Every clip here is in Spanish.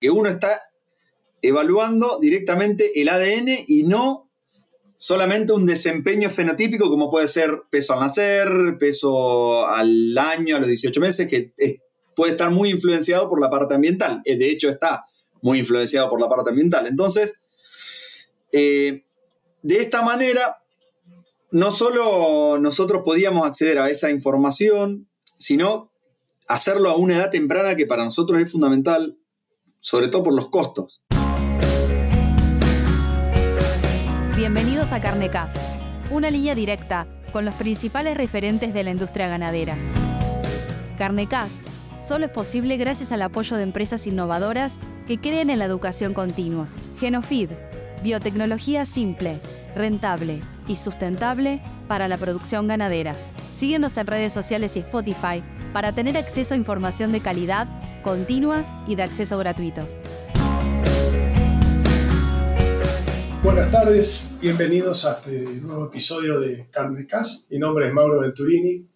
que uno está evaluando directamente el ADN y no solamente un desempeño fenotípico como puede ser peso al nacer, peso al año, a los 18 meses, que puede estar muy influenciado por la parte ambiental. Eh, de hecho, está muy influenciado por la parte ambiental. Entonces, eh, de esta manera, no solo nosotros podíamos acceder a esa información, sino hacerlo a una edad temprana que para nosotros es fundamental, sobre todo por los costos. Bienvenidos a Carnecast, una línea directa con los principales referentes de la industria ganadera. Carnecast solo es posible gracias al apoyo de empresas innovadoras que creen en la educación continua. Genofid, biotecnología simple, rentable y sustentable para la producción ganadera. Síguenos en redes sociales y Spotify para tener acceso a información de calidad, continua y de acceso gratuito. Buenas tardes, bienvenidos a este nuevo episodio de Carne Mi nombre es Mauro Venturini.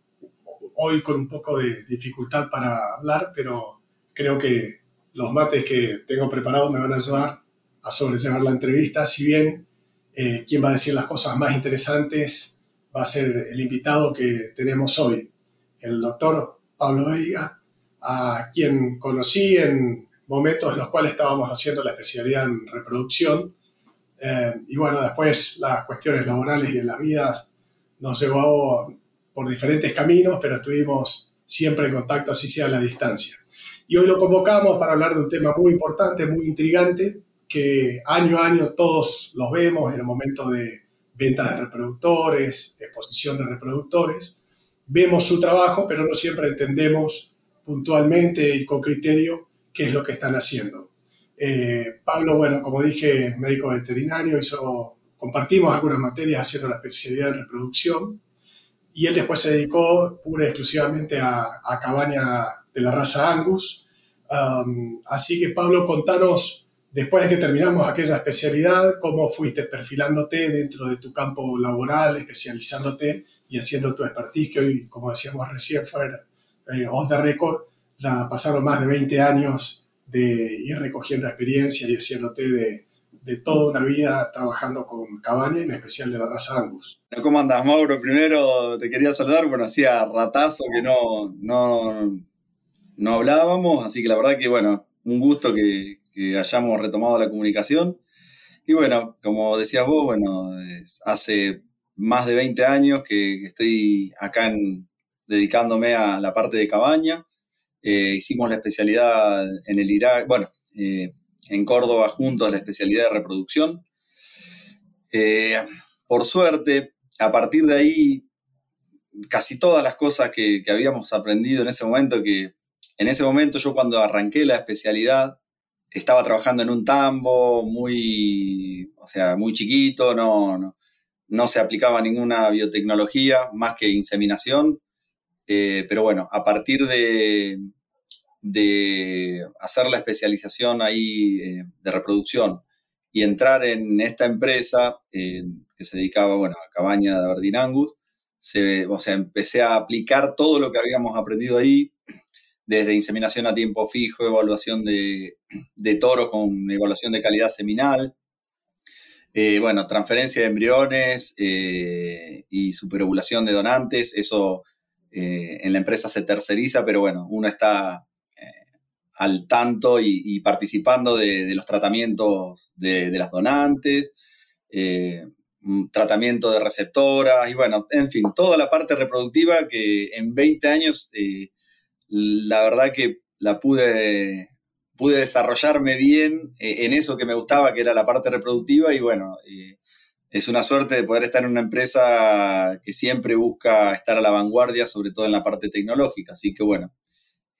Hoy con un poco de dificultad para hablar, pero creo que los mates que tengo preparados me van a ayudar a sobrellevar la entrevista. Si bien eh, quien va a decir las cosas más interesantes va a ser el invitado que tenemos hoy, el doctor Pablo Veiga, a quien conocí en momentos en los cuales estábamos haciendo la especialidad en reproducción eh, y bueno, después las cuestiones laborales y de las vidas nos llevó por diferentes caminos, pero estuvimos siempre en contacto, así sea a la distancia. Y hoy lo convocamos para hablar de un tema muy importante, muy intrigante, que año a año todos los vemos en el momento de ventas de reproductores, exposición de reproductores. Vemos su trabajo, pero no siempre entendemos puntualmente y con criterio qué es lo que están haciendo. Eh, Pablo, bueno, como dije, médico veterinario, hizo, compartimos algunas materias haciendo la especialidad en reproducción y él después se dedicó pura y exclusivamente a, a cabaña de la raza Angus. Um, así que Pablo, contanos, después de que terminamos aquella especialidad, cómo fuiste perfilándote dentro de tu campo laboral, especializándote y haciendo tu expertise, que hoy, como decíamos recién, fue eh, off the record, ya pasaron más de 20 años de ir recogiendo experiencia y haciéndote de, de toda una vida trabajando con cabaña, en especial de la raza Angus. ¿Cómo andas, Mauro? Primero te quería saludar, bueno, hacía ratazo que no, no, no hablábamos, así que la verdad que, bueno, un gusto que, que hayamos retomado la comunicación. Y bueno, como decías vos, bueno, hace más de 20 años que estoy acá en, dedicándome a la parte de cabaña. Eh, hicimos la especialidad en el Irak, bueno, eh, en Córdoba junto a la especialidad de reproducción. Eh, por suerte, a partir de ahí, casi todas las cosas que, habíamos aprendido en ese momento, que en ese momento yo cuando arranqué la especialidad, estaba trabajando en un tambo muy, o sea, muy chiquito, no, no, no se aplicaba ninguna biotecnología más que inseminación. Eh, pero bueno, a partir de, de hacer la especialización ahí eh, de reproducción y entrar en esta empresa eh, que se dedicaba, bueno, a cabaña de Aberdeen Angus, se, o sea, empecé a aplicar todo lo que habíamos aprendido ahí, desde inseminación a tiempo fijo, evaluación de, de toros con evaluación de calidad seminal, bueno, transferencia de embriones y superovulación de donantes, eso eh, en la empresa se terceriza, pero bueno, uno está eh, al tanto y, participando de, los tratamientos de, las donantes, eh, tratamiento de receptoras y bueno, en fin, toda la parte reproductiva que en 20 años la verdad que la pude, pude desarrollarme bien en eso que me gustaba, que era la parte reproductiva y bueno, es una suerte de poder estar en una empresa que siempre busca estar a la vanguardia, sobre todo en la parte tecnológica. Así que bueno,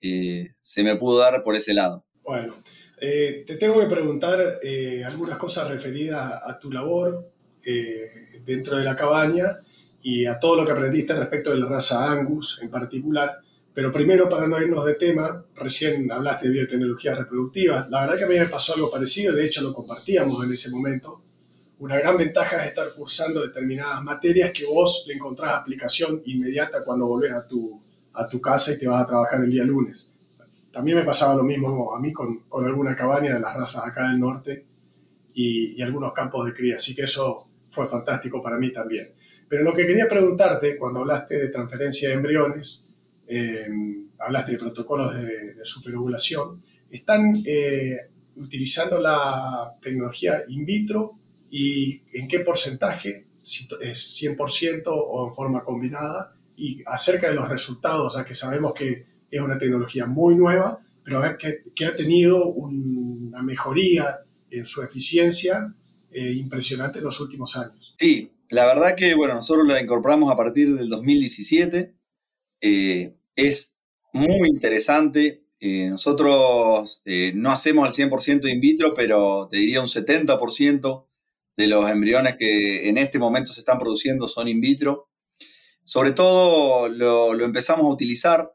eh, se me pudo dar por ese lado. Bueno, eh, te tengo que preguntar eh, algunas cosas referidas a tu labor dentro de la cabaña y a todo lo que aprendiste respecto de la raza Angus en particular. Pero primero, para no irnos de tema, recién hablaste de biotecnología reproductiva. La verdad que a mí me pasó algo parecido, de hecho lo compartíamos en ese momento una gran ventaja es estar cursando determinadas materias que vos le encontrás aplicación inmediata cuando volvés a tu, a tu casa y te vas a trabajar el día lunes. también me pasaba lo mismo a mí con, con alguna cabaña de las razas acá del norte y, algunos campos de cría, así que eso fue fantástico para mí también. Pero lo que quería preguntarte, cuando hablaste de transferencia de embriones, eh, hablaste de protocolos de, superovulación, ¿están eh, utilizando la tecnología in vitro y en qué porcentaje, si es 100% o en forma combinada, y acerca de los resultados, ya que sabemos que es una tecnología muy nueva, pero que, que ha tenido una mejoría en su eficiencia eh, impresionante en los últimos años. Sí, la verdad que, bueno, nosotros la incorporamos a partir del 2017. Eh, es muy interesante. Eh, nosotros no hacemos el 100% in vitro, pero te diría un 70% de los embriones que en este momento se están produciendo son in vitro. Sobre todo lo, lo empezamos a utilizar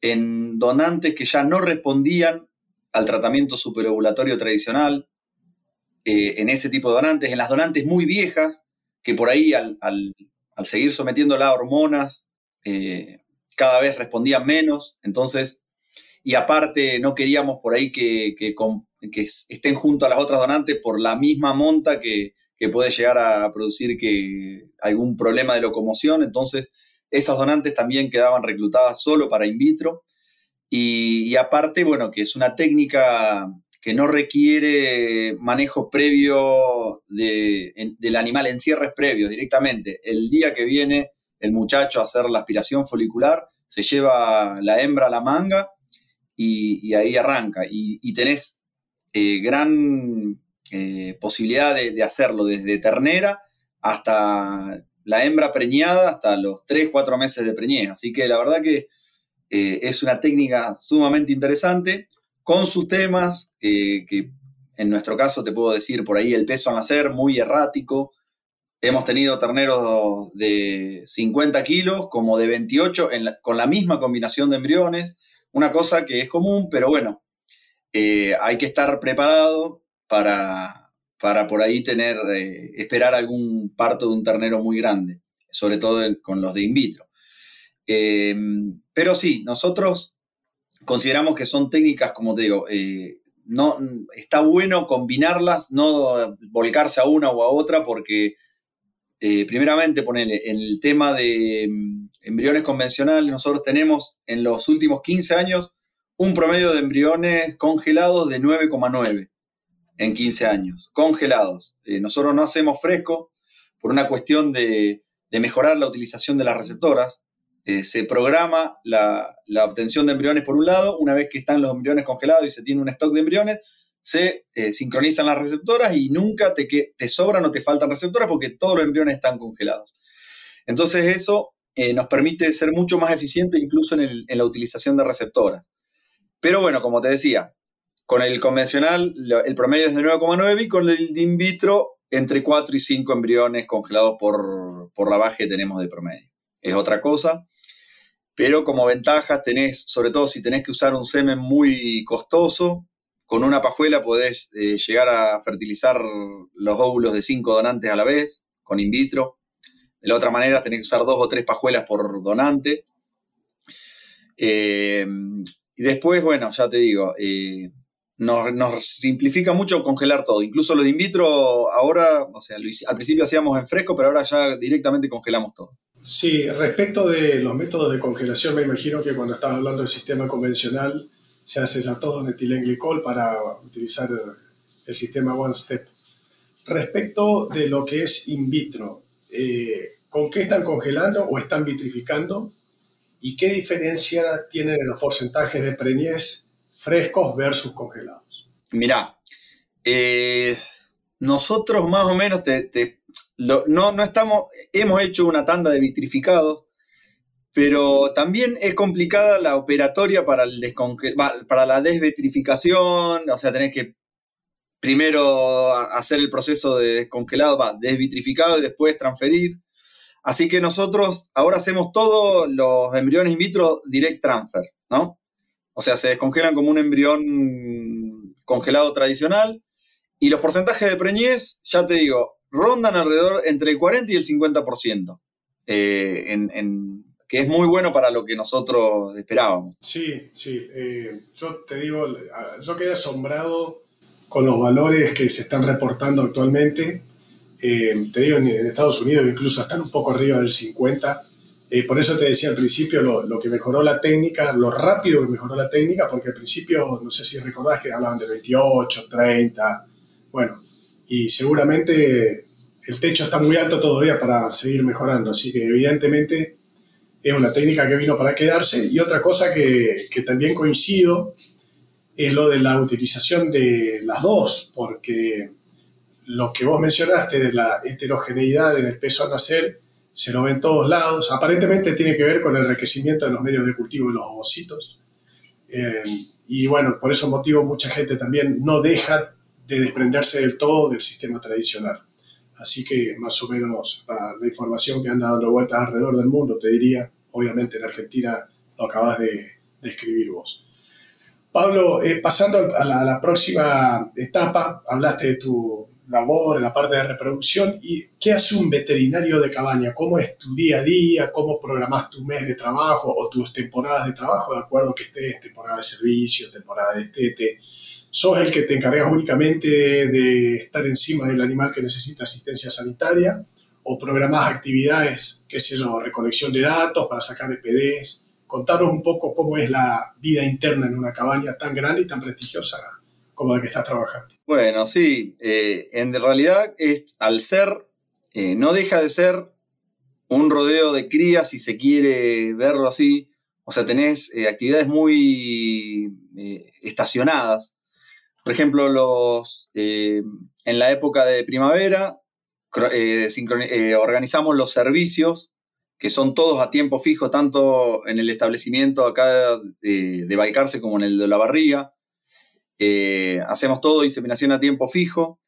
en donantes que ya no respondían al tratamiento superovulatorio tradicional, eh, en ese tipo de donantes, en las donantes muy viejas, que por ahí al, seguir sometiéndola a hormonas, eh, cada vez respondían menos, entonces, y aparte no queríamos por ahí que, estén junto a las otras donantes por la misma monta que, puede llegar a producir que algún problema de locomoción, entonces esas donantes también quedaban reclutadas solo para in vitro. Y, y, aparte, bueno, que es una técnica que no requiere manejo previo del animal en cierres previos directamente. El día que viene el muchacho a hacer la aspiración folicular, se lleva la hembra a la manga y, ahí arranca. Y, tenés eh, gran eh, posibilidad de, hacerlo desde ternera hasta la hembra preñada, hasta los 3, 4 meses de preñez. Así que la verdad que eh, es una técnica sumamente interesante con sus temas, que en nuestro caso te puedo decir por ahí el peso al nacer muy errático. Hemos tenido terneros de 50 kilos como de 28 con la misma combinación de embriones, una cosa que es común, pero bueno, eh, hay que estar preparado para, para por ahí tener, eh, esperar algún parto de un ternero muy grande, sobre todo con los de in vitro. Eh, pero sí, nosotros consideramos que son técnicas, como te digo, eh, no, está bueno combinarlas, no volcarse a una o a otra, porque primeramente, ponele, en el tema de mm, embriones convencionales, nosotros tenemos en los últimos 15 años un promedio de embriones congelados de 9,9 en 15 años, congelados. Eh, nosotros no hacemos fresco por una cuestión de, mejorar la utilización de las receptoras. Eh, se programa la, obtención de embriones por un lado, una vez que están los embriones congelados y se tiene un stock de embriones, se eh, sincronizan las receptoras y nunca te, sobran o te faltan receptoras porque todos los embriones están congelados. Entonces eso nos permite ser mucho más eficiente incluso en, la utilización de receptoras. Pero bueno, como te decía, con el convencional el promedio es de 9,9 y con el in vitro entre 4 y 5 embriones congelados por, por la baja que tenemos de promedio. Es otra cosa pero como ventajas tenés, sobre todo si tenés que usar un semen muy costoso, con una pajuela podés eh, llegar a fertilizar los óvulos de cinco donantes a la vez, con in vitro. De la otra manera tenés que usar dos o tres pajuelas por donante. Eh, y después, bueno, ya te digo, eh, nos, nos, simplifica mucho congelar todo. Incluso lo de in vitro ahora, o sea, al principio hacíamos en fresco, pero ahora ya directamente congelamos todo. Sí, respecto de los métodos de congelación, me imagino que cuando estás hablando del sistema convencional se hace ya todo en etilenglicol para utilizar el, sistema One Step. Respecto de lo que es in vitro, eh, ¿con qué están congelando o están vitrificando? ¿Y qué diferencia tienen en los porcentajes de preñez frescos versus congelados? Mirá, eh, nosotros más o menos te, no, no estamos, hemos hecho una tanda de vitrificados, pero también es complicada la operatoria para, el para la desvitrificación, o sea, tenés que primero hacer el proceso de descongelado, va, desvitrificado y después transferir. Así que nosotros ahora hacemos todos los embriones in vitro direct transfer, ¿no? O sea, se descongelan como un embrión congelado tradicional y los porcentajes de preñez, ya te digo, rondan alrededor entre el 40 y el 50%, eh, que es muy bueno para lo que nosotros esperábamos. Sí, sí. Eh, yo te digo, yo quedé asombrado con los valores que se están reportando actualmente. Eh, te digo, en Estados Unidos incluso están un poco arriba del 50 eh, por eso te decía al principio lo, que mejoró la técnica, lo rápido que mejoró la técnica, porque al principio, no sé si recordás que hablaban de 28, 30, bueno, y seguramente el techo está muy alto todavía para seguir mejorando, así que evidentemente es una técnica que vino para quedarse. Y otra cosa que, que también coincido es lo de la utilización de las dos, porque lo que vos mencionaste de la heterogeneidad en el peso al nacer, se lo ve en todos lados. Aparentemente tiene que ver con el enriquecimiento de los medios de cultivo de los ovocitos. Eh, y bueno, por ese motivo mucha gente también no deja de desprenderse del todo del sistema tradicional. Así que más o menos la, información que anda dando vueltas alrededor del mundo, te diría, obviamente en Argentina lo acabas de, escribir vos. Pablo, eh, pasando a la, a la, próxima etapa, hablaste de tu, labor, en la parte de reproducción. ¿Y qué hace un veterinario de cabaña? ¿Cómo es tu día a día? ¿Cómo programas tu mes de trabajo o tus temporadas de trabajo? De acuerdo que estés temporada de servicio, temporada de tete. ¿Sos el que te encargas únicamente de estar encima del animal que necesita asistencia sanitaria? ¿O programás actividades, qué sé yo, recolección de datos para sacar EPDs? Contanos un poco cómo es la vida interna en una cabaña tan grande y tan prestigiosa como la que estás trabajando. Bueno, sí, eh, en realidad es al ser, eh, no deja de ser un rodeo de crías, si se quiere verlo así. O sea, tenés eh, actividades muy estacionadas. Por ejemplo, los, en la época de primavera organizamos los servicios, que son todos a tiempo fijo, tanto en el establecimiento acá de, de Balcarce como en el de la barriga. Eh, hacemos todo inseminación a tiempo fijo.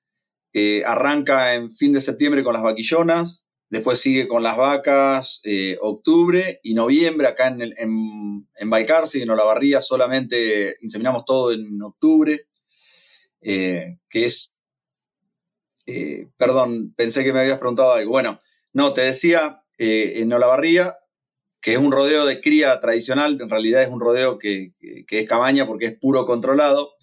Eh, arranca en fin de septiembre con las vaquillonas, después sigue con las vacas eh, octubre y noviembre. Acá en, en, en Balcarce y en Olavarría solamente inseminamos todo en octubre, que es... perdón, pensé que me habías preguntado algo. Bueno, no, te decía, en Olavarría que es un rodeo de cría tradicional, en realidad es un rodeo que, que, es cabaña porque es puro controlado.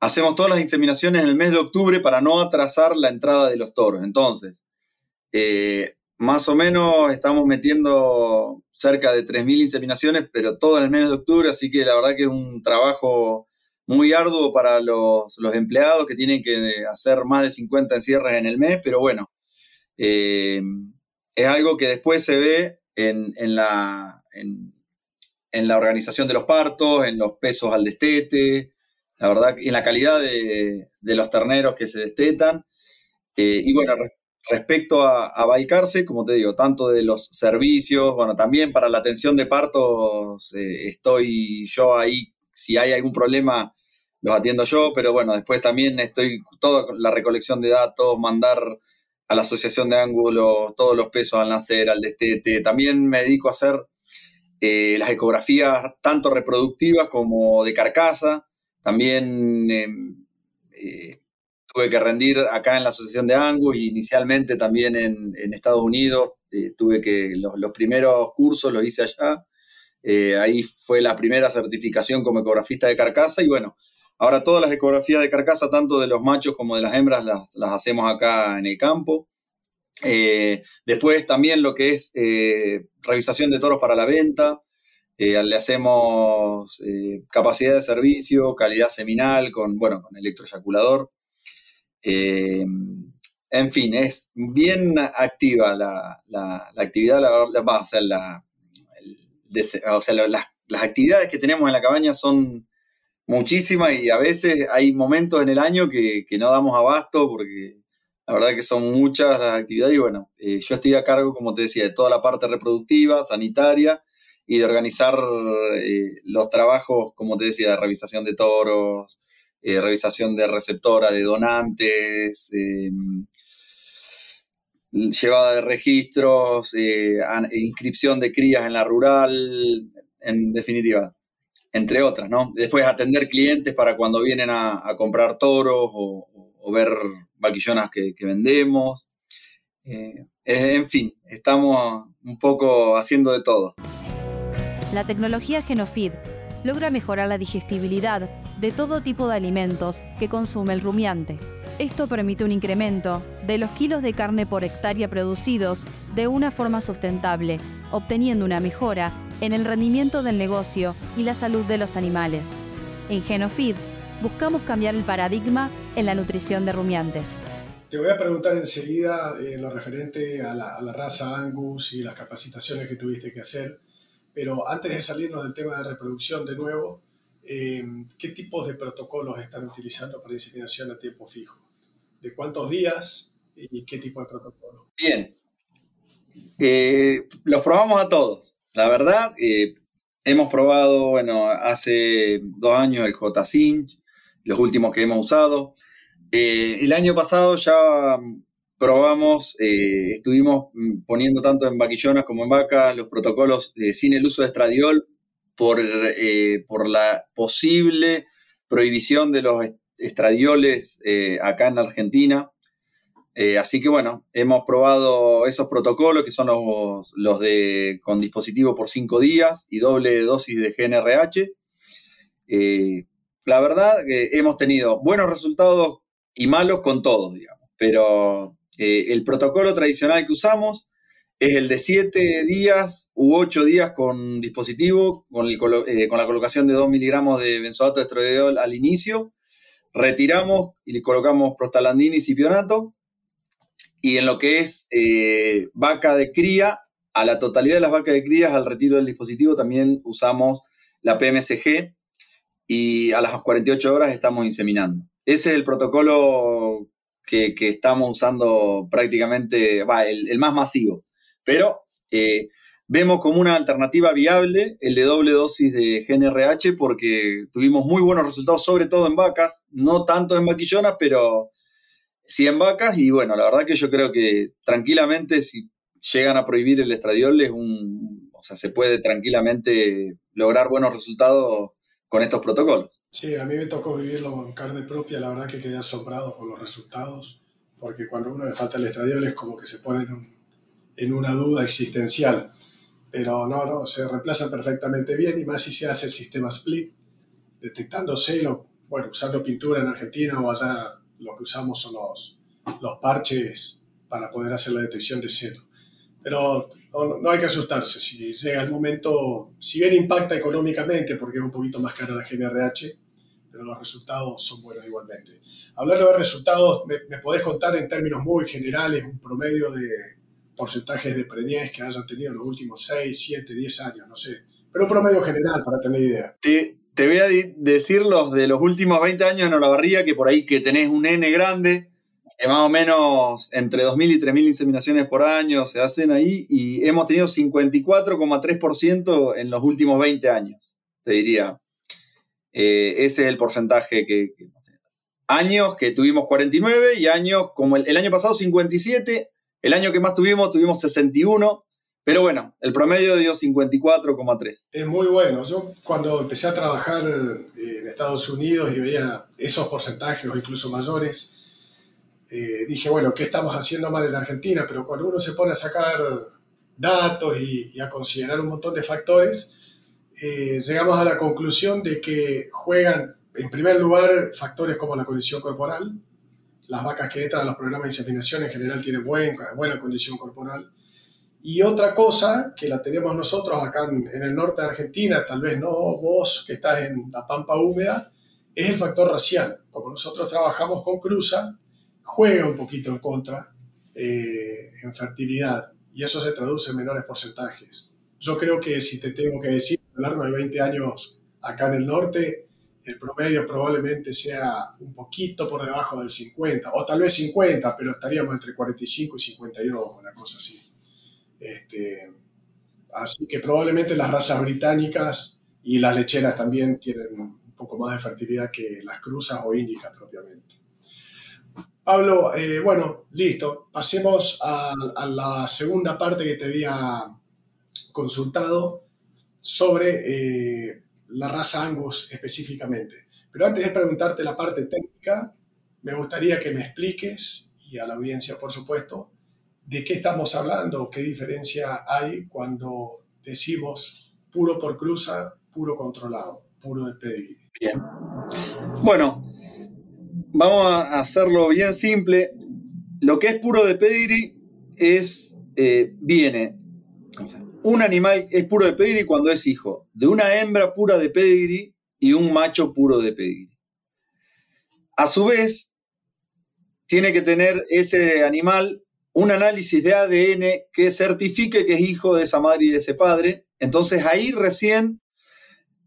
Hacemos todas las inseminaciones en el mes de octubre para no atrasar la entrada de los toros. Entonces, eh, más o menos estamos metiendo cerca de 3.000 inseminaciones, pero todo en el mes de octubre, así que la verdad que es un trabajo muy arduo para los, empleados que tienen que hacer más de 50 encierres en el mes, pero bueno, eh, es algo que después se ve en, la, en, la organización de los partos, en los pesos al destete, la verdad, en la calidad de, los terneros que se destetan. Eh, y bueno, respecto a, a, Balcarce, como te digo, tanto de los servicios, bueno, también para la atención de partos eh, estoy yo ahí, si hay algún problema, los atiendo yo, pero bueno, después también estoy toda la recolección de datos, mandar a la asociación de ángulos todos los pesos al nacer, al destete. También me dedico a hacer eh, las ecografías tanto reproductivas como de carcasa. También em, eh, tuve que rendir acá en la Asociación de Angus y inicialmente también en, Estados Unidos. Eh, tuve que los, primeros cursos los hice allá. Eh, ahí fue la primera certificación como ecografista de carcasa y bueno, ahora todas las ecografías de carcasa, tanto de los machos como de las hembras, las, hacemos acá en el campo. después también lo que es revisación de toros para la venta, eh, le hacemos eh, capacidad de servicio, calidad seminal con, bueno, con electroyaculador. Eh, en fin, es bien activa la, actividad, o sea, las, actividades que tenemos en la cabaña son muchísimas y a veces hay momentos en el año que, que no damos abasto porque la verdad que son muchas las actividades y bueno, yo estoy a cargo, como te decía, de toda la parte reproductiva, sanitaria y de organizar eh, los trabajos, como te decía, de revisación de toros, eh, revisación de receptora, de donantes, em, llevada de registros, eh, inscripción de crías en la rural, en definitiva, entre otras, ¿no? Después atender clientes para cuando vienen a, comprar toros o, ver vaquillonas que vendemos. en fin, estamos un poco haciendo de todo. La tecnología Genofeed logra mejorar la digestibilidad de todo tipo de alimentos que consume el rumiante. Esto permite un incremento de los kilos de carne por hectárea producidos de una forma sustentable, obteniendo una mejora en el rendimiento del negocio y la salud de los animales. En Genofeed buscamos cambiar el paradigma en la nutrición de rumiantes. Te voy a preguntar enseguida en lo referente a la raza Angus y las capacitaciones que tuviste que hacer, pero antes de salirnos del tema de reproducción de nuevo, eh, ¿qué tipos de protocolos están utilizando para inseminación a tiempo fijo? ¿De cuántos días y qué tipo de protocolo? Bien, eh, los probamos a todos. La verdad, eh, hemos probado, bueno, hace dos años el J-Cinch, los últimos que hemos usado. Eh, el año pasado ya probamos, eh, estuvimos poniendo tanto en vaquillonas como en vacas los protocolos sin el uso de estradiol por, por la posible prohibición de los estradioles acá en Argentina. Eh, así que bueno, hemos probado esos protocolos que son los, de con dispositivo por cinco días y doble dosis de GNRH. Eh, la verdad que hemos tenido buenos resultados y malos con todos, digamos. Pero eh, el protocolo tradicional que usamos es el de siete días u ocho días con dispositivo, con, con la colocación de 2 miligramos de benzoato de estradiol al inicio. Retiramos y le colocamos prostalandina y cipionato y en lo que es eh, vaca de cría, a la totalidad de las vacas de crías, al retiro del dispositivo, también usamos la PMSG y a las 48 horas estamos inseminando. Ese es el protocolo que, estamos usando prácticamente, va, el, más masivo. Pero eh, vemos como una alternativa viable el de doble dosis de GNRH porque tuvimos muy buenos resultados, sobre todo en vacas, no tanto en vaquillonas, pero 100 vacas y bueno, la verdad que yo creo que tranquilamente si llegan a prohibir el estradiol es un, o sea, se puede tranquilamente lograr buenos resultados con estos protocolos. Sí, a mí me tocó vivirlo con carne propia, la verdad que quedé asombrado con los resultados, porque cuando uno le falta el estradiol es como que se pone en, en una duda existencial, pero no, no, se reemplazan perfectamente bien y más si se hace el sistema split, detectando celo, bueno, usando pintura en Argentina o allá lo que usamos son los, los parches para poder hacer la detección de cero. Pero no, hay que asustarse, si llega el momento, si bien impacta económicamente porque es un poquito más cara la GNRH, pero los resultados son buenos igualmente. Hablando de resultados, ¿me, podés contar en términos muy generales un promedio de porcentajes de preñez que hayan tenido en los últimos 6, 7, 10 años? No sé, pero un promedio general para tener idea. Sí, te voy a decir los de los últimos 20 años en Olavarría, que por ahí que tenés un N grande, que más o menos entre 2.000 y 3.000 inseminaciones por año se hacen ahí, y hemos tenido 54,3% en los últimos 20 años, te diría. Eh, ese es el porcentaje que, Años que tuvimos 49 y años como el, el año pasado 57, el año que más tuvimos tuvimos 61 pero bueno, el promedio dio 54,3. Es muy bueno. Yo cuando empecé a trabajar eh, en Estados Unidos y veía esos porcentajes o incluso mayores, eh, dije, bueno, ¿qué estamos haciendo mal en Argentina? Pero cuando uno se pone a sacar datos y, a considerar un montón de factores, eh, llegamos a la conclusión de que juegan, en primer lugar, factores como la condición corporal. Las vacas que entran a los programas de inseminación en general tienen buena condición corporal y otra cosa que la tenemos nosotros acá en, el norte de Argentina, tal vez no vos que estás en la pampa húmeda, es el factor racial. Como nosotros trabajamos con cruza, juega un poquito en contra eh, en fertilidad y eso se traduce en menores porcentajes. Yo creo que si te tengo que decir, a lo largo de 20 años acá en el norte, el promedio probablemente sea un poquito por debajo del 50, o tal vez 50, pero estaríamos entre 45 y 52, una cosa así. Este, así que probablemente las razas británicas y las lecheras también tienen un poco más de fertilidad que las cruzas o índicas propiamente. Pablo, eh, bueno, listo. Pasemos a, la segunda parte que te había consultado sobre eh, la raza Angus específicamente. Pero antes de preguntarte la parte técnica, me gustaría que me expliques, y a la audiencia por supuesto, de qué estamos hablando, qué diferencia hay cuando decimos puro por cruza, puro controlado, puro de pedigree. Bien. Bueno, vamos a hacerlo bien simple. Lo que es puro de pedigree es, eh, viene, un animal es puro de pedigree cuando es hijo de una hembra pura de pedigree y un macho puro de pedigree. A su vez, tiene que tener ese animal un análisis de ADN que certifique que es hijo de esa madre y de ese padre. Entonces ahí recién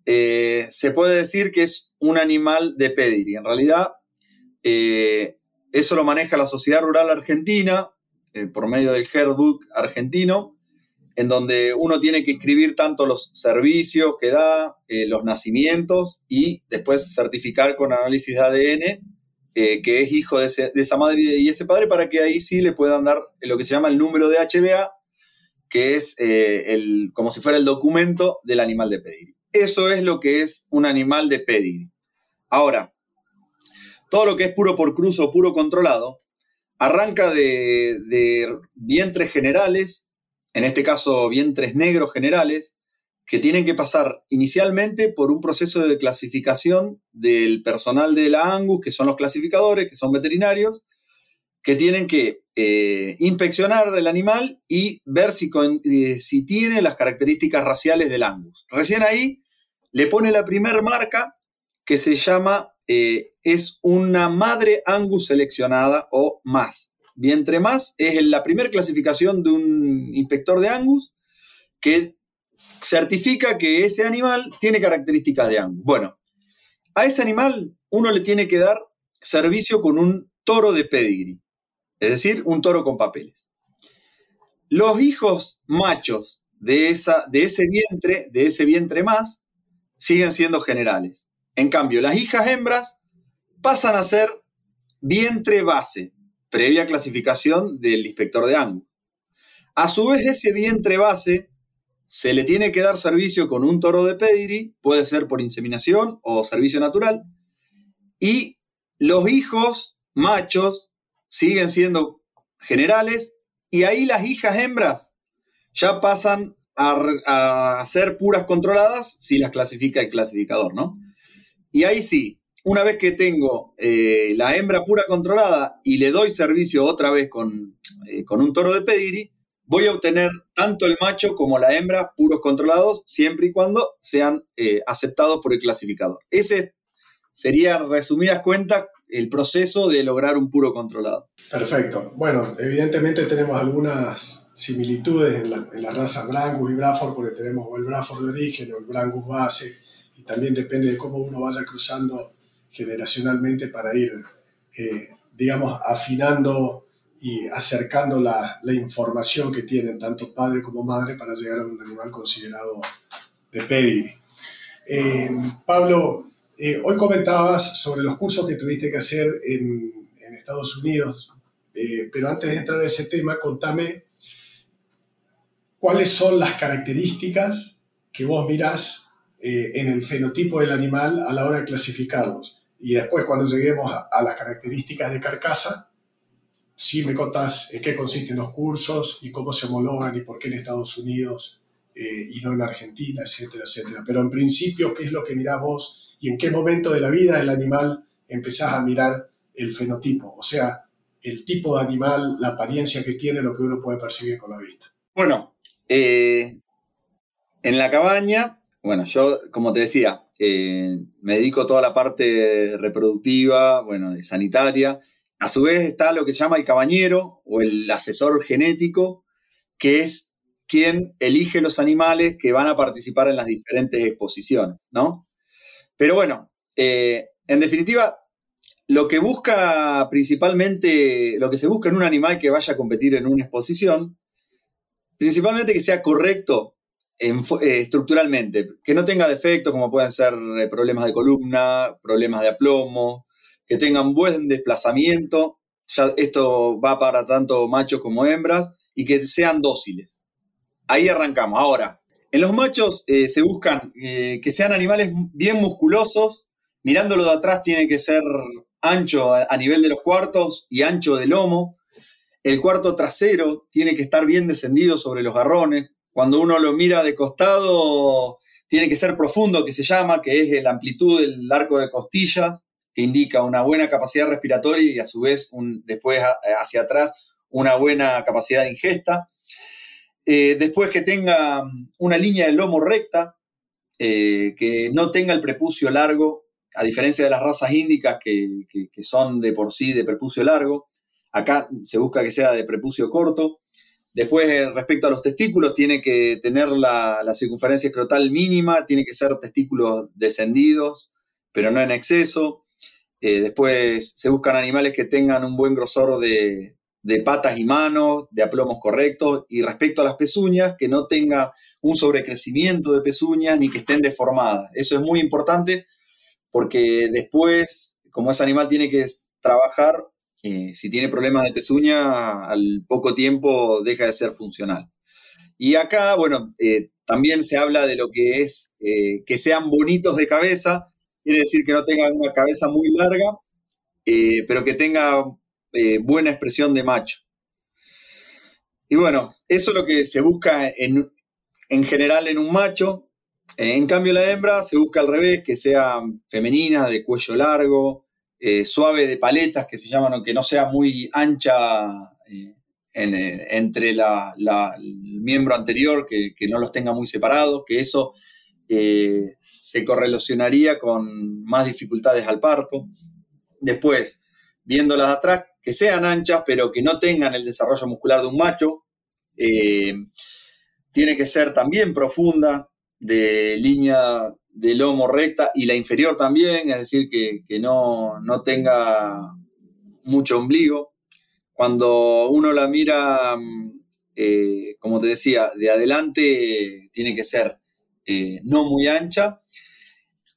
eh, se puede decir que es un animal de pedigree. En realidad, eh, eso lo maneja la Sociedad Rural Argentina eh, por medio del Herdbook argentino, en donde uno tiene que inscribir tanto los servicios que da, los nacimientos y después certificar con análisis de ADN eh, que es hijo de, esa madre y ese padre, para que ahí sí le puedan dar lo que se llama el número de HBA, que es eh, el, como si fuera el documento del animal de pedigree. Eso es lo que es un animal de pedigree. Ahora, todo lo que es puro por cruz o puro controlado, arranca de, vientres generales, en este caso vientres negros generales, que tienen que pasar inicialmente por un proceso de clasificación del personal de la ANGUS, que son los clasificadores, que son veterinarios, que tienen que eh, inspeccionar el animal y ver si, eh, si, tiene las características raciales del Angus. Recién ahí le pone la primer marca que se llama, eh, es una madre Angus seleccionada o más. Vientre más es la primera clasificación de un inspector de Angus que certifica que ese animal tiene características de Angus. Bueno, a ese animal uno le tiene que dar servicio con un toro de pedigree, es decir, un toro con papeles. Los hijos machos de, esa, de ese vientre, de ese vientre más, siguen siendo generales. En cambio, las hijas hembras pasan a ser vientre base, previa clasificación del inspector de Angus. A su vez, ese vientre base se le tiene que dar servicio con un toro de pedigree, puede ser por inseminación o servicio natural, y los hijos machos siguen siendo generales, y ahí las hijas hembras ya pasan a, ser puras controladas si las clasifica el clasificador, ¿no? Y ahí sí, una vez que tengo eh, la hembra pura controlada y le doy servicio otra vez con, eh, con un toro de pedigree, voy a obtener tanto el macho como la hembra puros controlados, siempre y cuando sean eh, aceptados por el clasificador. Ese sería, resumidas cuentas, el proceso de lograr un puro controlado. Perfecto. Bueno, evidentemente tenemos algunas similitudes en la, en la raza Brangus y Braford, porque tenemos el Braford de origen o el Brangus base, y también depende de cómo uno vaya cruzando generacionalmente para ir, eh, digamos, afinando y acercando la, la, información que tienen tanto padre como madre para llegar a un animal considerado de pedigree. Eh, Pablo, eh, hoy comentabas sobre los cursos que tuviste que hacer en, Estados Unidos, eh, pero antes de entrar en ese tema, contame cuáles son las características que vos mirás en el fenotipo del animal a la hora de clasificarlos. Y después, cuando lleguemos a, las características de carcasa, sí me contás en qué consisten los cursos y cómo se homologan y por qué en Estados Unidos eh, y no en Argentina, etcétera, etcétera. Pero en principio, ¿qué es lo que mirás vos y en qué momento de la vida del animal empezás a mirar el fenotipo? O sea, el tipo de animal, la apariencia que tiene, lo que uno puede percibir con la vista. Bueno, eh, en la cabaña, bueno, yo, como te decía, eh, me dedico a toda la parte reproductiva, bueno, sanitaria, a su vez está lo que se llama el cabañero o el asesor genético, que es quien elige los animales que van a participar en las diferentes exposiciones, ¿no? Pero bueno, eh, en definitiva, lo que busca principalmente, lo que se busca en un animal que vaya a competir en una exposición, principalmente que sea correcto eh, estructuralmente, que no tenga defectos como pueden ser eh, problemas de columna, problemas de aplomo, que tengan buen desplazamiento, esto va para tanto machos como hembras, y que sean dóciles. Ahí arrancamos. Ahora, en los machos eh, se buscan que sean animales bien musculosos, mirándolo de atrás tiene que ser ancho a, nivel de los cuartos y ancho de lomo. El cuarto trasero tiene que estar bien descendido sobre los garrones, cuando uno lo mira de costado, tiene que ser profundo, que se llama, que es la amplitud del arco de costillas, que indica una buena capacidad respiratoria y a su vez un, después hacia atrás una buena capacidad de ingesta. Eh, después que tenga una línea de lomo recta, eh, que no tenga el prepucio largo, a diferencia de las razas índicas que, son de por sí de prepucio largo. Acá se busca que sea de prepucio corto. Después, eh, respecto a los testículos, tiene que tener la, circunferencia escrotal mínima, tiene que ser testículos descendidos, pero no en exceso. después se buscan animales que tengan un buen grosor de, de patas y manos, de aplomos correctos, y respecto a las pezuñas, que no tenga un sobrecrecimiento de pezuñas ni que estén deformadas. Eso es muy importante porque después, como ese animal tiene que trabajar, eh, si tiene problemas de pezuña, al poco tiempo deja de ser funcional. Y acá, bueno, eh, también se habla de lo que es eh, que sean bonitos de cabeza, quiere decir que no tengan una cabeza muy larga, pero que tenga buena expresión de macho. Y bueno, eso es lo que se busca en, general en un macho. En cambio, la hembra se busca al revés, que sea femenina, de cuello largo, eh, suave de paletas, que se llaman, que no sea muy ancha entre el miembro anterior, que, no los tenga muy separados, que eso se correlacionaría con más dificultades al parto. Después, viéndolas atrás, que sean anchas, pero que no tengan el desarrollo muscular de un macho. Eh, tiene que ser también profunda, de línea de lomo recta y la inferior también, es decir, que, no, tenga mucho ombligo. Cuando uno la mira, eh, como te decía, de adelante tiene que ser eh, no muy ancha.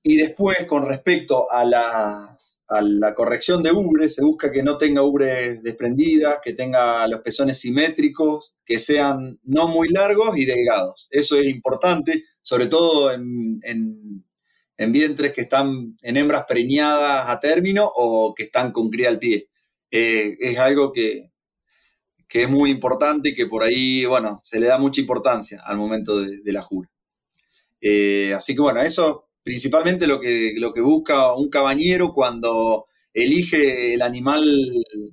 Y después, con respecto a las a la corrección de ubres, se busca que no tenga ubres desprendidas, que tenga los pezones simétricos, que sean no muy largos y delgados. Eso es importante, sobre todo en, vientres que están en hembras preñadas a término o que están con cría al pie. Eh, es algo que, es muy importante y que por ahí, bueno, se le da mucha importancia al momento de, la jura. Eh, así que bueno, eso principalmente lo que, lo que busca un cabañero cuando elige el animal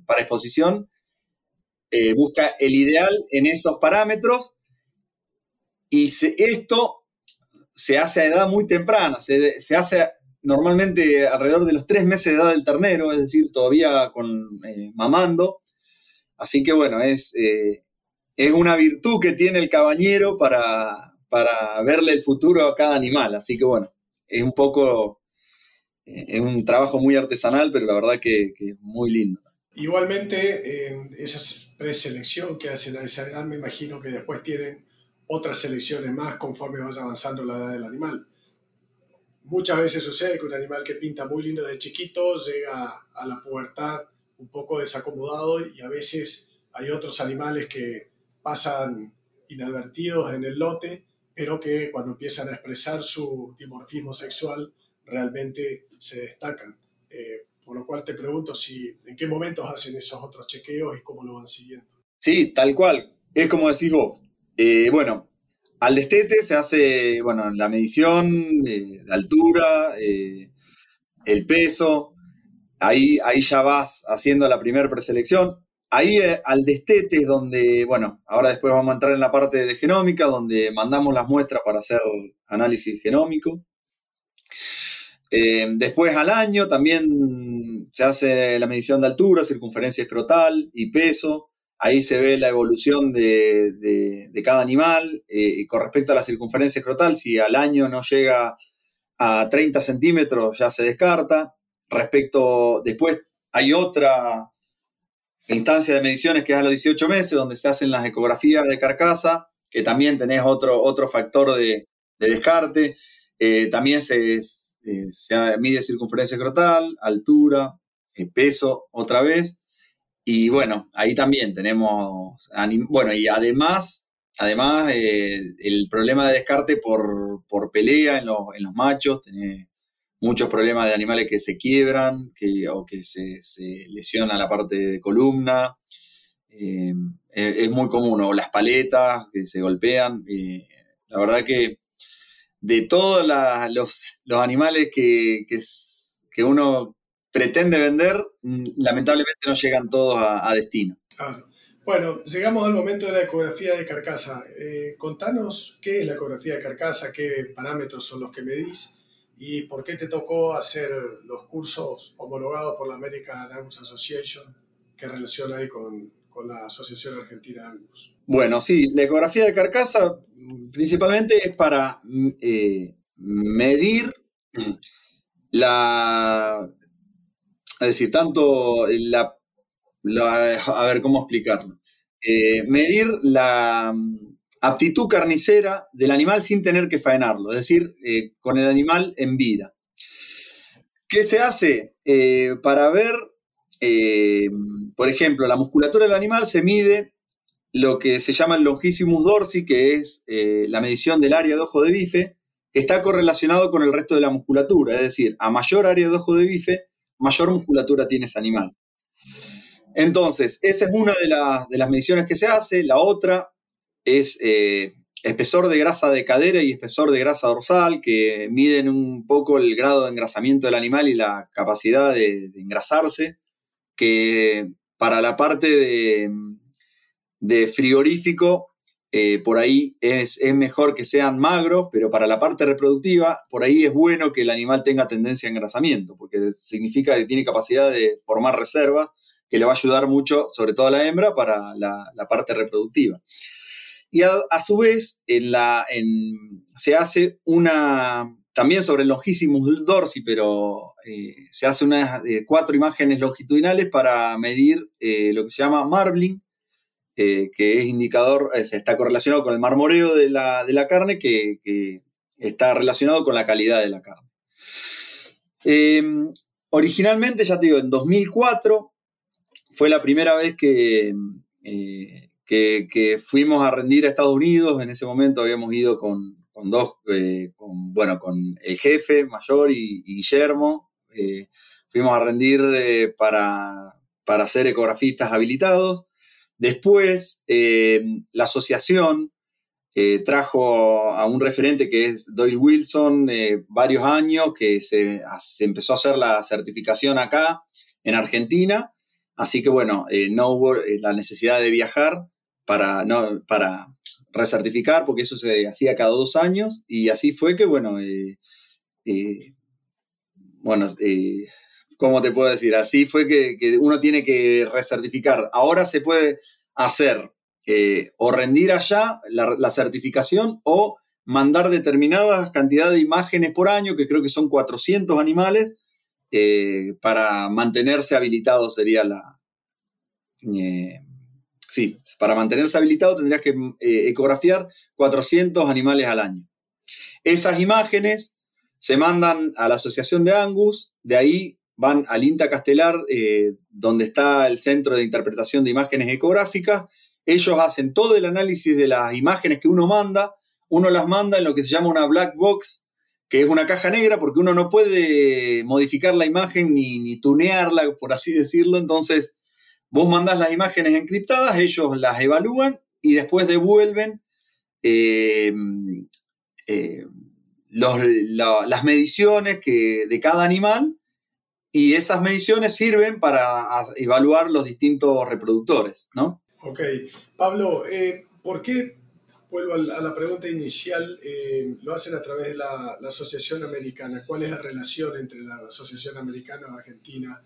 para exposición, eh, busca el ideal en esos parámetros y esto se hace a edad muy temprana, se, hace normalmente alrededor de los tres meses de edad del ternero, es decir, todavía con, eh, mamando. Así que bueno, es, eh, es una virtud que tiene el cabañero para, para verle el futuro a cada animal. Así que bueno, es un poco, eh, es un trabajo muy artesanal, pero la verdad que, es muy lindo. Igualmente, esa preselección que hacen a esa edad, me imagino que después tienen otras selecciones más conforme vaya avanzando la edad del animal. Muchas veces sucede que un animal que pinta muy lindo de chiquito llega a la pubertad un poco desacomodado y a veces hay otros animales que pasan inadvertidos en el lote pero que cuando empiezan a expresar su dimorfismo sexual realmente se destacan. Eh, por lo cual te pregunto si en qué momentos hacen esos otros chequeos y cómo lo van siguiendo. Sí, tal cual. Es como decís vos. Eh, bueno, al destete se hace bueno, la medición de altura, eh, el peso. Ahí, ahí ya vas haciendo la primera preselección. Ahí eh, al destete es donde, bueno, ahora después vamos a entrar en la parte de genómica, donde mandamos las muestras para hacer análisis genómico. Eh, después al año también se hace la medición de altura, circunferencia escrotal y peso. Ahí se ve la evolución de, cada animal. Eh, y con respecto a la circunferencia escrotal, si al año no llega a 30 centímetros, ya se descarta. Respecto, después hay otra instancia de mediciones que es a los 18 meses, donde se hacen las ecografías de carcasa, que también tenés otro, otro factor de, descarte. Eh, también se, eh, se, mide circunferencia escrotal, altura, eh, peso otra vez. Y bueno, ahí también tenemos, bueno, y además, además el problema de descarte por, pelea en los, en los machos, muchos problemas de animales que se quiebran que, o que se, se lesiona la parte de columna. es muy común, o las paletas que se golpean. la verdad que de todos los, animales que, que, uno pretende vender, mm, lamentablemente no llegan todos a, destino. Bueno, llegamos al momento de la ecografía de carcasa. Eh, contanos qué es la ecografía de carcasa, qué parámetros son los que medís y por qué te tocó hacer los cursos homologados por la American Angus Association, qué relación hay con, con la Asociación Argentina Angus. Bueno, sí, la ecografía de carcasa principalmente es para mm, eh, medir la, es decir, tanto la, a ver cómo explicarlo, eh, medir la mm, aptitud carnicera del animal sin tener que faenarlo, es decir, eh, con el animal en vida. ¿Qué se hace? para ver, por ejemplo, la musculatura del animal se mide lo que se llama el longissimus dorsi, que es eh, la medición del área de ojo de bife, que está correlacionado con el resto de la musculatura. Es decir, a mayor área de ojo de bife, mayor musculatura tiene ese animal. Entonces, esa es una de, las mediciones que se hace. La otra es eh, espesor de grasa de cadera y espesor de grasa dorsal, que miden un poco el grado de engrasamiento del animal y la capacidad de engrasarse, que para la parte de, de frigorífico, eh, por ahí es, mejor que sean magros, pero para la parte reproductiva, por ahí es bueno que el animal tenga tendencia a engrasamiento, porque significa que tiene capacidad de formar reserva, que le va a ayudar mucho, sobre todo a la hembra, para la, parte reproductiva. Y a, su vez, en la, se hace una, también sobre el Longissimus dorsi, pero eh, se hace unas eh, cuatro imágenes longitudinales para medir lo que se llama marbling, eh, que es indicador, eh, está correlacionado con el marmoreo de la, carne, que, está relacionado con la calidad de la carne. Em, originalmente, ya te digo, en 2004 fue la primera vez eh, que, que, fuimos a rendir a Estados Unidos. En ese momento habíamos ido con, dos, con, bueno, con el jefe mayor y, Guillermo. fuimos a rendir para, para ser ecografistas habilitados. Después, eh, la asociación eh, trajo a un referente que es Doyle Wilson eh, varios años, que se, empezó a hacer la certificación acá en Argentina. Así que bueno, no hubo la necesidad de viajar para, no, para recertificar, porque eso se hacía cada dos años. Y así fue que, bueno, bueno, ¿cómo te puedo decir? Así fue que, uno tiene que recertificar. Ahora se puede hacer eh, o rendir allá la, certificación o mandar determinadas cantidad de imágenes por año, que creo que son 400 animales, eh, para mantenerse habilitado sería la... Eh, sí, para mantenerse habilitado tendrías que ecografiar 400 animales al año. Esas imágenes se mandan a la Asociación de Angus, de ahí van al INTA Castelar, eh, donde está el Centro de Interpretación de Imágenes Ecográficas. Ellos hacen todo el análisis de las imágenes que uno manda. Uno las manda en lo que se llama una black box, que es una caja negra, porque uno no puede modificar la imagen ni, tunearla, por así decirlo. Entonces, vos mandás las imágenes encriptadas, ellos las evalúan y después devuelven eh, eh, las mediciones que, de cada animal y esas mediciones sirven para evaluar los distintos reproductores, ¿no? Ok. Pablo, eh, ¿por qué, vuelvo a la, pregunta inicial, lo hacen a través de la, Asociación Americana? ¿Cuál es la relación entre la Asociación Americana y Argentina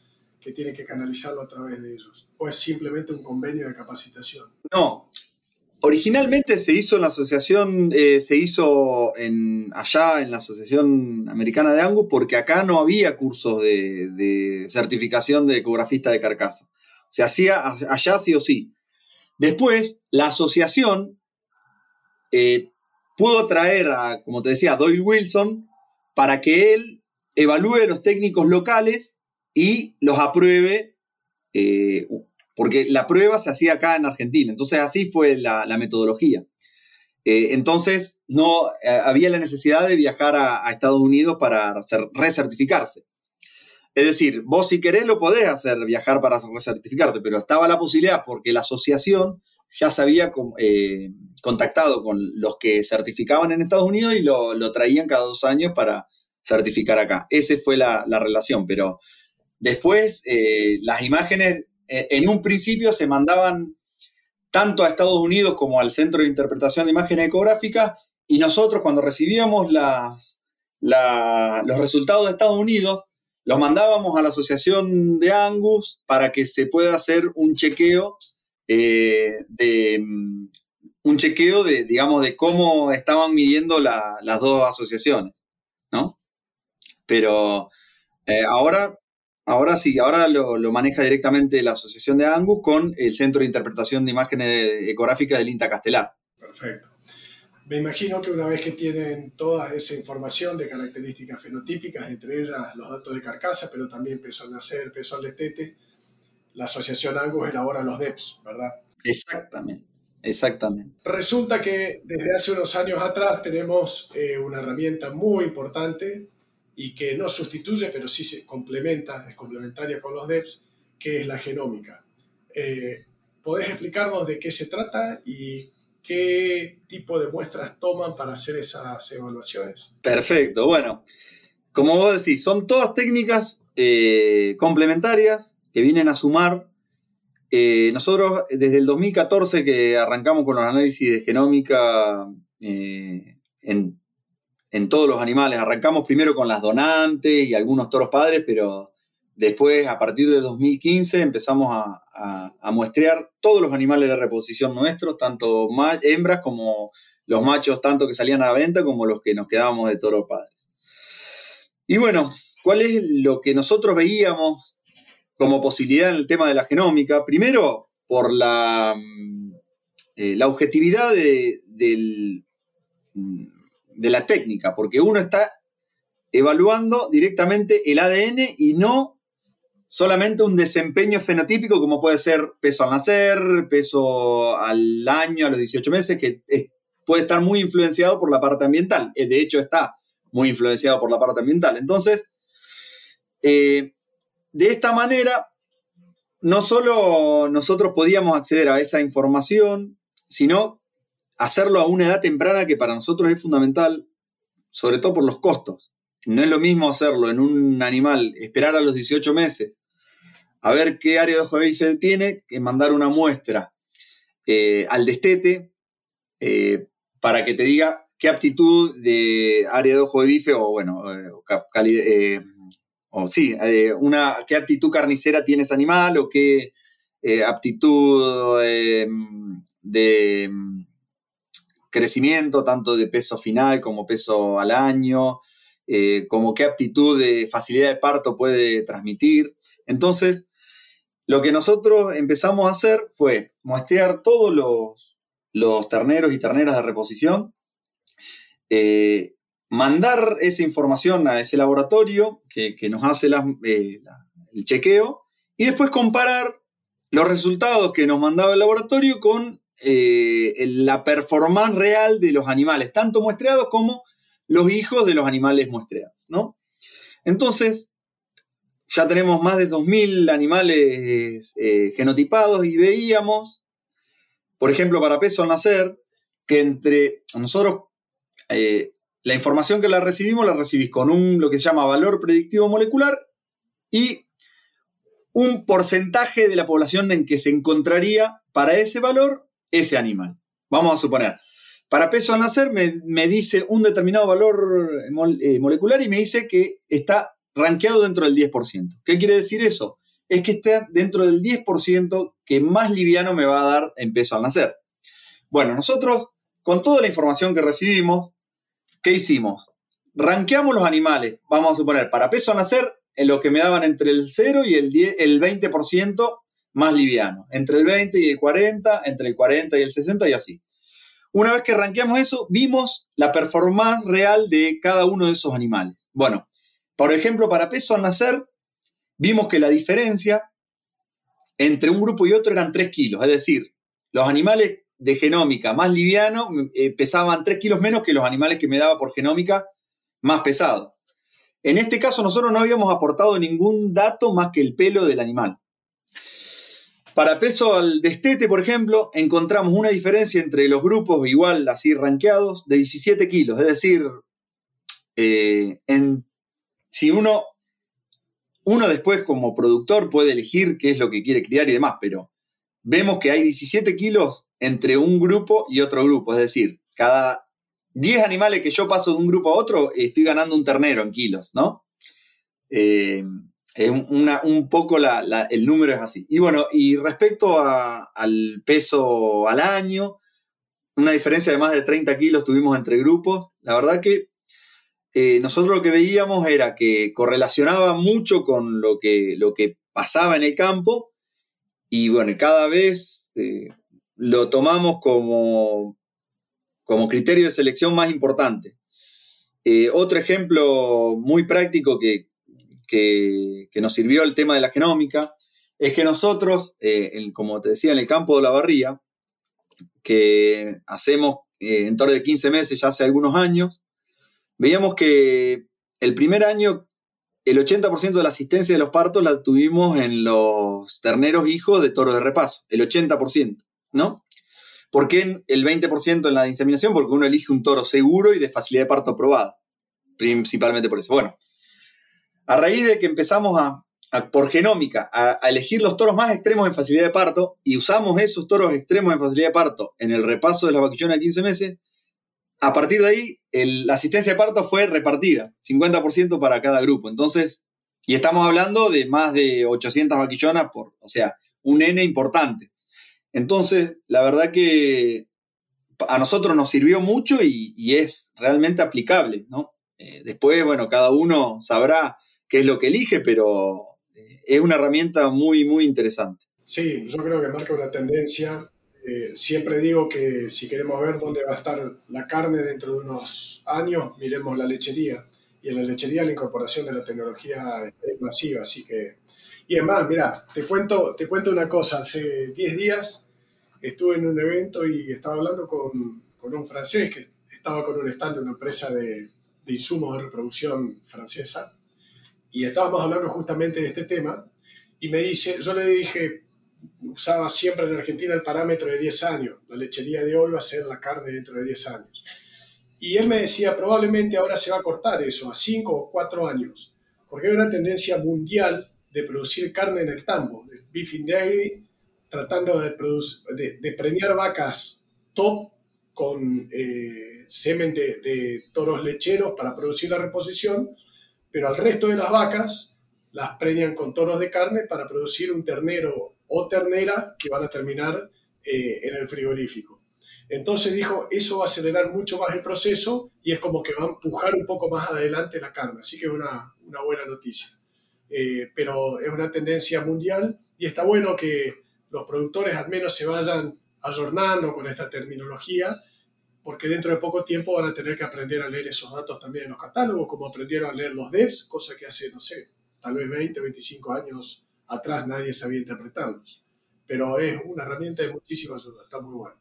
que tiene que canalizarlo a través de ellos? ¿O es simplemente un convenio de capacitación? No, Originalmente se hizo en la asociación, eh, se hizo allá en la Asociación Americana de Angus porque acá no había cursos de, certificación de ecografista de carcasa. Se hacía allá sí o sí. Después, la asociación eh, pudo traer a, como te decía, Doyle Wilson para que él evalúe los técnicos locales y los apruebe eh, porque la prueba se hacía acá en Argentina, entonces así fue la, metodología. Eh, entonces no eh, había la necesidad de viajar a, Estados Unidos para recertificarse. Es decir, vos si querés lo podés hacer, viajar para certificarte, pero estaba la posibilidad porque la asociación ya se había contactado con los que certificaban en Estados Unidos y lo, traían cada dos años para certificar acá. Esa fue la, relación, pero después eh, las imágenes eh, en un principio se mandaban tanto a Estados Unidos como al Centro de Interpretación de Imágenes Ecográficas y nosotros cuando recibíamos los resultados de Estados Unidos, los mandábamos a la Asociación de Angus para que se pueda hacer un chequeo eh, de mm, un chequeo de, digamos, de cómo estaban midiendo las dos asociaciones, ¿no? Pero ahora, ahora sí, ahora lo, maneja directamente la Asociación de Angus con el Centro de Interpretación de Imágenes Ecográficas del INTA Castelar. Perfecto. Me imagino que una vez que tienen toda esa información de características fenotípicas, entre ellas los datos de carcasa, pero también peso al nacer, peso al destete, la Asociación Angus elabora los DEPS, ¿verdad? Exactamente, exactamente. Resulta que desde hace unos años atrás tenemos eh, una herramienta muy importante y que no sustituye, pero sí se complementa, es complementaria con los DEPS, que es la genómica. Eh, ¿Podés explicarnos de qué se trata y qué tipo de muestras toman para hacer esas evaluaciones? Perfecto, bueno, como vos decís, son todas técnicas eh, complementarias que vienen a sumar. Eh, nosotros, desde el 2014 que arrancamos con los análisis de genómica eh, en, todos los animales, arrancamos primero con las donantes y algunos toros padres, pero después, a partir de 2015, empezamos a, muestrear todos los animales de reposición nuestros, tanto hembras como los machos, tanto que salían a la venta como los que nos quedábamos de toros padres. Y bueno, ¿cuál es lo que nosotros veíamos como posibilidad en el tema de la genómica. Primero, por la, mm, eh, la objetividad de, mm, de la técnica, porque uno está evaluando directamente el ADN y no solamente un desempeño fenotípico como puede ser peso al nacer, peso al año, a los 18 meses, que puede estar muy influenciado por la parte ambiental. Eh, de hecho, está muy influenciado por la parte ambiental. Entonces, eh, de esta manera, no solo nosotros podíamos acceder a esa información, sino hacerlo a una edad temprana que para nosotros es fundamental, sobre todo por los costos. No es lo mismo hacerlo en un animal, esperar a los 18 meses, a ver qué área de ojo de bife tiene, que mandar una muestra eh, al destete eh, para que te diga qué aptitud de área de ojo de bife o, bueno, eh, o sí, una, qué aptitud carnicera tiene ese animal o qué aptitud de crecimiento, tanto de peso final como peso al año, eh, como qué aptitud de facilidad de parto puede transmitir. Entonces, lo que nosotros empezamos a hacer fue muestrear todos los, los terneros y terneras de reposición, mandar esa información a ese laboratorio que, nos hace eh, el chequeo y después comparar los resultados que nos mandaba el laboratorio con eh, la performance real de los animales, tanto muestreados como los hijos de los animales muestreados. ¿no? Entonces, ya tenemos más de 2.000 animales eh, genotipados y veíamos, por ejemplo, para peso al nacer, que entre nosotros la información que la recibimos la recibís con un, lo que se llama valor predictivo molecular y un porcentaje de la población en que se encontraría para ese valor ese animal. Vamos a suponer, para peso al nacer me, dice un determinado valor eh, molecular y me dice que está rankeado dentro del 10%. ¿Qué quiere decir eso? Es que está dentro del 10% que más liviano me va a dar en peso al nacer. Bueno, nosotros, con toda la información que recibimos, ¿qué hicimos? Ranqueamos los animales, vamos a suponer, para peso a nacer, en lo que me daban entre el 0 y el, 10, el 20% más liviano, entre el 20 y el 40, entre el 40 y el 60 y así. Una vez que ranqueamos eso, vimos la performance real de cada uno de esos animales. Bueno, por ejemplo, para peso al nacer, vimos que la diferencia entre un grupo y otro eran 3 kilos, es decir, los animales de genómica más liviano eh, pesaban 3 kilos menos que los animales que me daba por genómica más pesado. En este caso nosotros no habíamos aportado ningún dato más que el pelo del animal. Para peso al destete, por ejemplo, encontramos una diferencia entre los grupos igual así ranqueados de 17 kilos. Es decir, eh, si uno, uno después como productor puede elegir qué es lo que quiere criar y demás, pero vemos que hay 17 kilos entre un grupo y otro grupo. Es decir, cada 10 animales que yo paso de un grupo a otro, estoy ganando un ternero en kilos, ¿no? Eh, es un poco el número es así. Y bueno, y respecto al peso al año, una diferencia de más de 30 kilos tuvimos entre grupos. La verdad que eh, nosotros lo que veíamos era que correlacionaba mucho con lo que, lo que pasaba en el campo y bueno, cada vez eh, lo tomamos como, como criterio de selección más importante. Eh, otro ejemplo muy práctico que, que, nos sirvió el tema de la genómica es que nosotros, eh, como te decía, en el campo de la barría, que hacemos eh, en torno de 15 meses ya hace algunos años, veíamos que el primer año el 80% de la asistencia de los partos la tuvimos en los terneros hijos de toro de repaso, el 80%, ¿no? ¿Por qué el 20% en la inseminación? Porque uno elige un toro seguro y de facilidad de parto aprobada, principalmente por eso. Bueno, a raíz de que empezamos a, por genómica, a, elegir los toros más extremos en facilidad de parto y usamos esos toros extremos en facilidad de parto en el repaso de las vaquillonas a 15 meses, a partir de ahí la asistencia de parto fue repartida, 50% para cada grupo. Entonces, y estamos hablando de más de 800 vaquillonas, por, o sea, un N importante. Entonces, la verdad que a nosotros nos sirvió mucho y, es realmente aplicable. Eh, después, bueno, cada uno sabrá es lo que elige, pero eh, es una herramienta muy, muy interesante. Sí, yo creo que marca una tendencia. Eh, siempre digo que si queremos ver dónde va a estar la carne dentro de unos años, miremos la lechería. Y en la lechería la incorporación de la tecnología es masiva, así que... Y es más, mira, te cuento, te cuento una cosa. Hace 10 días estuve en un evento y estaba hablando con, con un francés que estaba con un stand de una empresa de, de insumos de reproducción francesa y estábamos hablando justamente de este tema, y me dice, yo le dije, usaba siempre en Argentina el parámetro de 10 años, la lechería de hoy va a ser la carne dentro de 10 años. Y él me decía, probablemente ahora se va a cortar eso, a 5 o 4 años, porque hay una tendencia mundial de producir carne en el tambo, el beef in dairy, tratando de, de, preñar vacas top con eh, semen de, toros lecheros para producir la reposición pero al resto de las vacas las preñan con toros de carne para producir un ternero o ternera que van a terminar eh, en el frigorífico. Entonces dijo, eso va a acelerar mucho más el proceso y es como que va a empujar un poco más adelante la carne, así que es una, buena noticia. Eh, pero es una tendencia mundial y está bueno que los productores al menos se vayan ayornando con esta terminología porque dentro de poco tiempo van a tener que aprender a leer esos datos también en los catálogos, como aprendieron a leer los devs, cosa que hace, no sé, tal vez 20, 25 años atrás nadie sabía interpretarlos. Pero es una herramienta de muchísima ayuda, está muy bueno.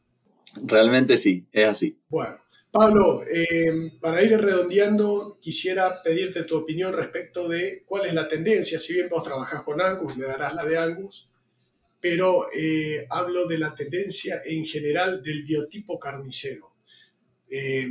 Realmente sí, es así. Bueno, Pablo, eh, para ir redondeando, quisiera pedirte tu opinión respecto de cuál es la tendencia. Si bien vos trabajás con Angus, me darás la de Angus, pero eh, hablo de la tendencia en general del biotipo carnicero. Eh,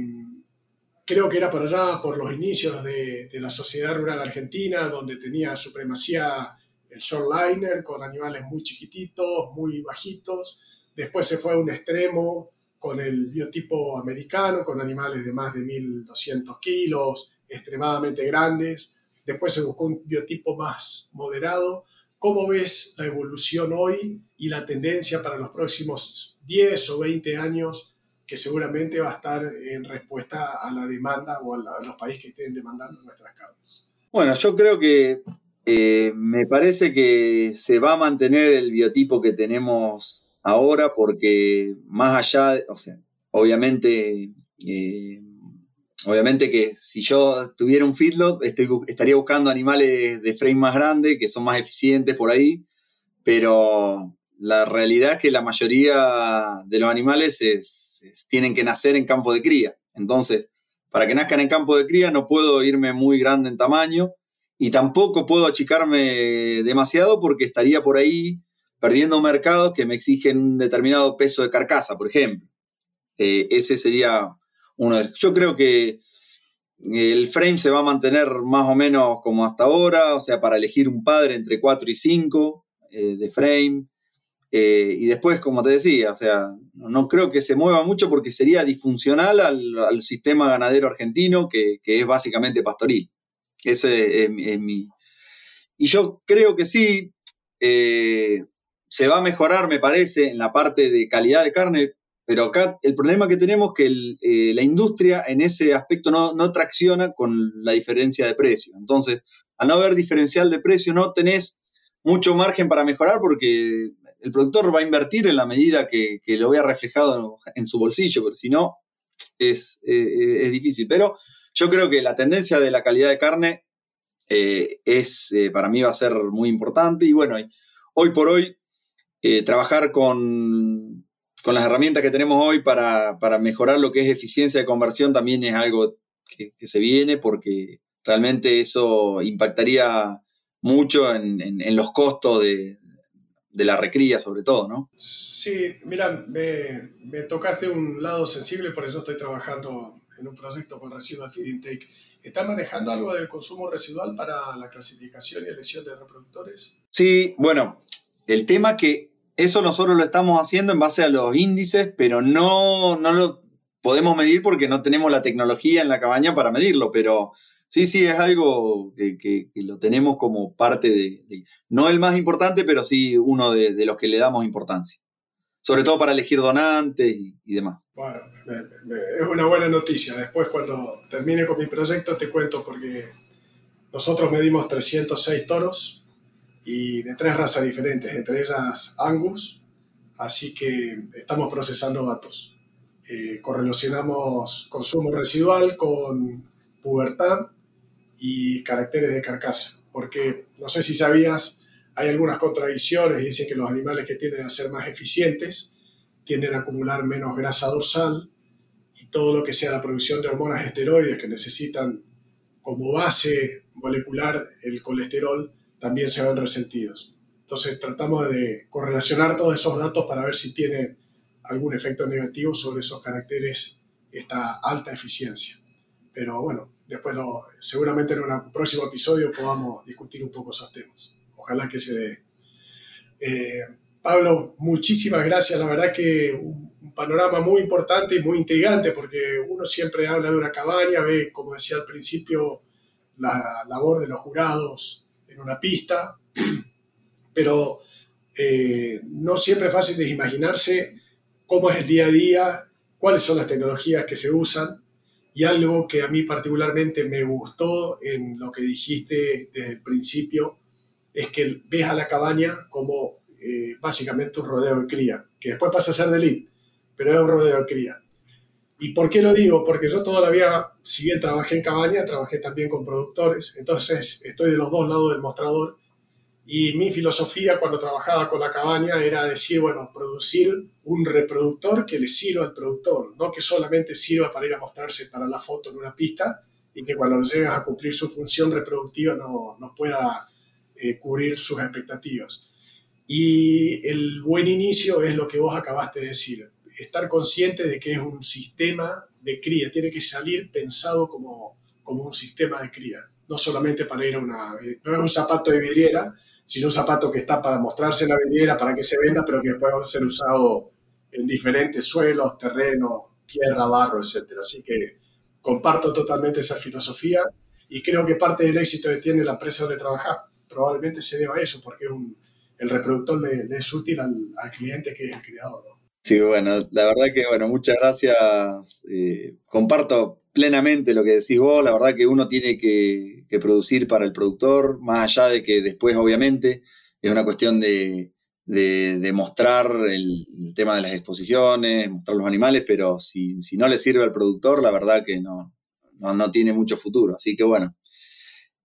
creo que era por allá, por los inicios de, la sociedad rural argentina, donde tenía supremacía el shortliner con animales muy chiquititos, muy bajitos. Después se fue a un extremo con el biotipo americano, con animales de más de 1200 kilos, extremadamente grandes. Después se buscó un biotipo más moderado. ¿Cómo ves la evolución hoy y la tendencia para los próximos 10 o 20 años que seguramente va a estar en respuesta a la demanda o a, los países que estén demandando nuestras carnes. Bueno, yo creo que eh, me parece que se va a mantener el biotipo que tenemos ahora porque más allá, o sea, obviamente, eh, obviamente que si yo tuviera un feedlot estaría buscando animales de frame más grande que son más eficientes por ahí, pero la realidad es que la mayoría de los animales tienen que nacer en campo de cría. Entonces, para que nazcan en campo de cría no puedo irme muy grande en tamaño y tampoco puedo achicarme demasiado porque estaría por ahí perdiendo mercados que me exigen un determinado peso de carcasa, por ejemplo. Eh, ese sería uno de Yo creo que el frame se va a mantener más o menos como hasta ahora, o sea, para elegir un padre entre 4 y 5 eh, de frame. Eh, y después, como te decía, o sea, no, creo que se mueva mucho porque sería disfuncional al, sistema ganadero argentino, que, es básicamente pastoril. Ese es, mi... Y yo creo que sí, eh, se va a mejorar, me parece, en la parte de calidad de carne, pero acá el problema que tenemos es que eh, la industria en ese aspecto no, no tracciona con la diferencia de precio. Entonces, al no haber diferencial de precio, no tenés mucho margen para mejorar porque el productor va a invertir en la medida que, lo vea reflejado en, su bolsillo, pero si no, es, eh, es, difícil. Pero yo creo que la tendencia de la calidad de carne eh, es, eh, para mí va a ser muy importante y bueno, hoy por hoy trabajar con, las herramientas que tenemos hoy para, mejorar lo que es eficiencia de conversión también es algo que, se viene porque realmente eso impactaría mucho en, los costos de, la recría, sobre todo, ¿no? Sí, mira, me, tocaste un lado sensible, por eso estoy trabajando en un proyecto con residual feed intake. ¿Están manejando algo de consumo residual para la clasificación y elección de reproductores? Sí, bueno, el tema que eso nosotros lo estamos haciendo en base a los índices, pero no, no lo podemos medir porque no tenemos la tecnología en la cabaña para medirlo, pero Sí, sí, es algo que, lo tenemos como parte de, no el más importante, pero sí uno de, los que le damos importancia. Sobre todo para elegir donantes y, demás. Bueno, es una buena noticia. Después cuando termine con mi proyecto te cuento porque nosotros medimos 306 toros y de tres razas diferentes, entre ellas Angus, así que estamos procesando datos. Eh, correlacionamos consumo residual con pubertad y caracteres de carcasa, porque no sé si sabías, hay algunas contradicciones, dicen que los animales que tienden a ser más eficientes tienden a acumular menos grasa dorsal y todo lo que sea la producción de hormonas esteroides que necesitan como base molecular el colesterol también se ven resentidos. Entonces tratamos de correlacionar todos esos datos para ver si tiene algún efecto negativo sobre esos caracteres, esta alta eficiencia. Pero bueno, después seguramente en un próximo episodio podamos discutir un poco esos temas. Ojalá que se dé. Eh, Pablo, muchísimas gracias. La verdad que un, panorama muy importante y muy intrigante porque uno siempre habla de una cabaña, ve, como decía al principio, la labor de los jurados en una pista, pero eh, no siempre es fácil de imaginarse cómo es el día a día, cuáles son las tecnologías que se usan y algo que a mí particularmente me gustó en lo que dijiste desde el principio es que ves a la cabaña como eh, básicamente un rodeo de cría, que después pasa a ser de elite, pero es un rodeo de cría. ¿Y por qué lo digo? Porque yo toda la vida, si bien trabajé en cabaña, trabajé también con productores, entonces estoy de los dos lados del mostrador y mi filosofía cuando trabajaba con la cabaña era decir, bueno, producir un reproductor que le sirva al productor, no que solamente sirva para ir a mostrarse para la foto en una pista y que cuando llegas a cumplir su función reproductiva no, no pueda eh, cubrir sus expectativas. Y el buen inicio es lo que vos acabaste de decir, estar consciente de que es un sistema de cría, tiene que salir pensado como, como un sistema de cría, no solamente para ir a una, no es un zapato de vidriera, sino un zapato que está para mostrarse en la vidriera, para que se venda, pero que después ser usado en diferentes suelos, terrenos, tierra, barro, etc. Así que comparto totalmente esa filosofía y creo que parte del éxito que tiene la empresa donde trabaja probablemente se deba a eso, porque el reproductor le, es útil al, cliente que es el criador. Sí, bueno, la verdad que, bueno, muchas gracias. Eh, comparto plenamente lo que decís vos. La verdad que uno tiene que, producir para el productor, más allá de que después, obviamente, es una cuestión de, mostrar el, tema de las exposiciones, mostrar los animales, pero si, no le sirve al productor, la verdad que no, no, tiene mucho futuro. Así que, bueno,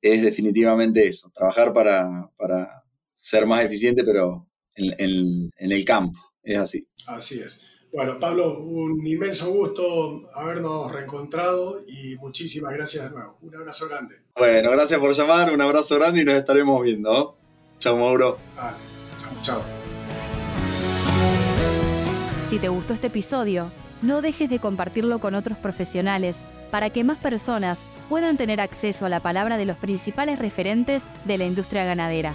es definitivamente eso, trabajar para, ser más eficiente, pero en el campo. Es así. Así es. Bueno, Pablo, un inmenso gusto habernos reencontrado y muchísimas gracias de nuevo. Un abrazo grande. Bueno, gracias por llamar, un abrazo grande y nos estaremos viendo. Chao, Mauro. Chao. Si te gustó este episodio, no dejes de compartirlo con otros profesionales para que más personas puedan tener acceso a la palabra de los principales referentes de la industria ganadera.